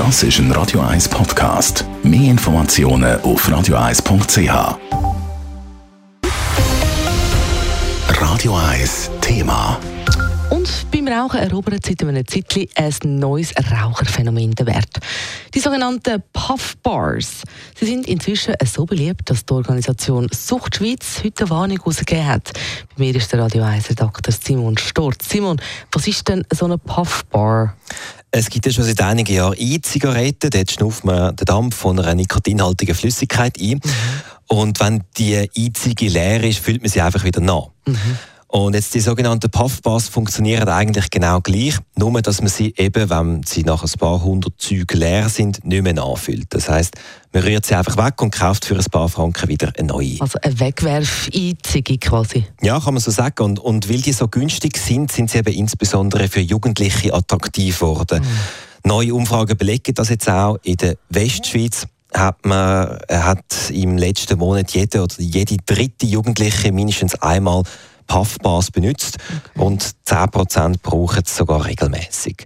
Das ist ein Radio 1 Podcast. Mehr Informationen auf radio1.ch. Radio 1 Thema. Und beim Rauchen erobert seit einem Zeitchen ein neues Raucherphänomen den Wert. Die sogenannten Puff Bars. Sie sind inzwischen so beliebt, dass die Organisation Sucht Schweiz heute eine Warnung herausgegeben hat. Bei mir ist der Radio 1 Redakteur Simon Storz. Simon, was ist denn so eine Puff Bar? Es gibt ja schon seit einigen Jahren E-Zigaretten. Dort schnauft man den Dampf von einer nikotinhaltigen Flüssigkeit ein. Mhm. Und wenn die E-Zige leer ist, füllt man sie einfach wieder nach. Mhm. Und jetzt die sogenannten Puffbars funktionieren eigentlich genau gleich, nur dass man sie eben, wenn sie nach ein paar hundert Zügen leer sind, nicht mehr nachfüllt. Das heißt, man rührt sie einfach weg und kauft für ein paar Franken wieder eine neue. Also eine Wegwerf-Einzige quasi? Ja, kann man so sagen. Und, und weil die so günstig sind, sind sie eben insbesondere für Jugendliche attraktiv geworden. Mhm. Neue Umfragen belegen das jetzt auch in der Westschweiz hat man hat im letzten Monat jede oder jede dritte Jugendliche mindestens einmal Puffbars benutzt okay. und 10% brauchen es sogar regelmäßig.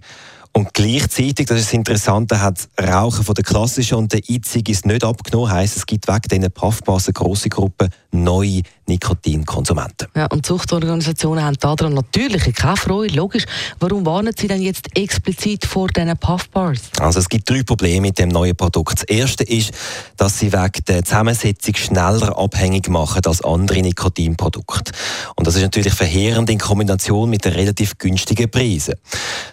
Und gleichzeitig, das ist das Interessante, hat das Rauchen von der klassischen und der E-Zig nicht abgenommen. Heißt, es gibt wegen diesen Puffbars eine grosse Gruppe neue Nikotinkonsumenten. Ja, und Zuchtorganisationen haben daran natürlich keine Freude. Logisch. Warum warnen Sie denn jetzt explizit vor diesen Puffbars? Also es gibt drei Probleme mit dem neuen Produkt. Das erste ist, dass sie wegen der Zusammensetzung schneller abhängig machen als andere Nikotinprodukte. Und das ist natürlich verheerend in Kombination mit den relativ günstigen Preisen.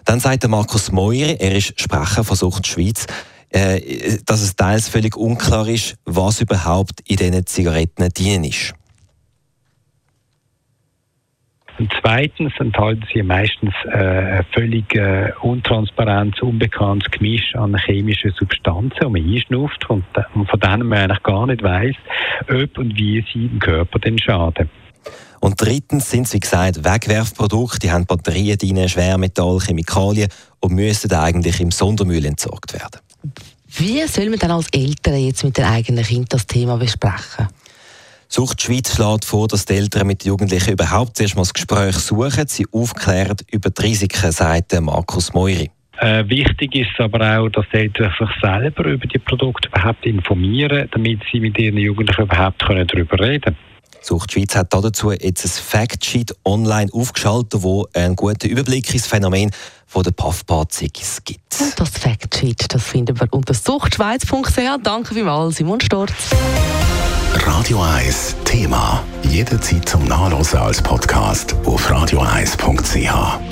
Dann sagt der Markus Meurer, er ist Sprecher von Sucht Schweiz, äh, dass es teils völlig unklar ist, was überhaupt in diesen Zigaretten drin ist. Und zweitens enthalten sie meistens äh, völlig äh, untransparentes, unbekanntes Gemisch an chemischen Substanzen, die man einschnupft und, und von denen man eigentlich gar nicht weiß, ob und wie sie im Körper denn schaden. Und drittens sind es, wie gesagt, Wegwerfprodukte, die haben Batterien drin, Schwermetall, Chemikalien und müssen eigentlich im Sondermüll entsorgt werden. Wie soll man dann als Eltern jetzt mit den eigenen Kindern das Thema besprechen? Sucht Schweiz schlägt vor, dass die Eltern mit den Jugendlichen überhaupt zuerst mal das Gespräch suchen, sie aufklären über die Risiken, sagt Markus Meuri. Äh, wichtig ist aber auch, dass die Eltern sich selber über die Produkte überhaupt informieren, damit sie mit ihren Jugendlichen überhaupt darüber reden können. Sucht Schweiz hat dazu jetzt ein Factsheet online aufgeschaltet, wo einen guten Überblick ins Phänomen von der Puffbad-Ziggis gibt. Und das Factsheet, das finden wir unter suchtschweiz.ch. Danke vielmals, Simon Storz. Radio 1 Thema. Jederzeit zum Nachlesen als Podcast auf radio1.ch.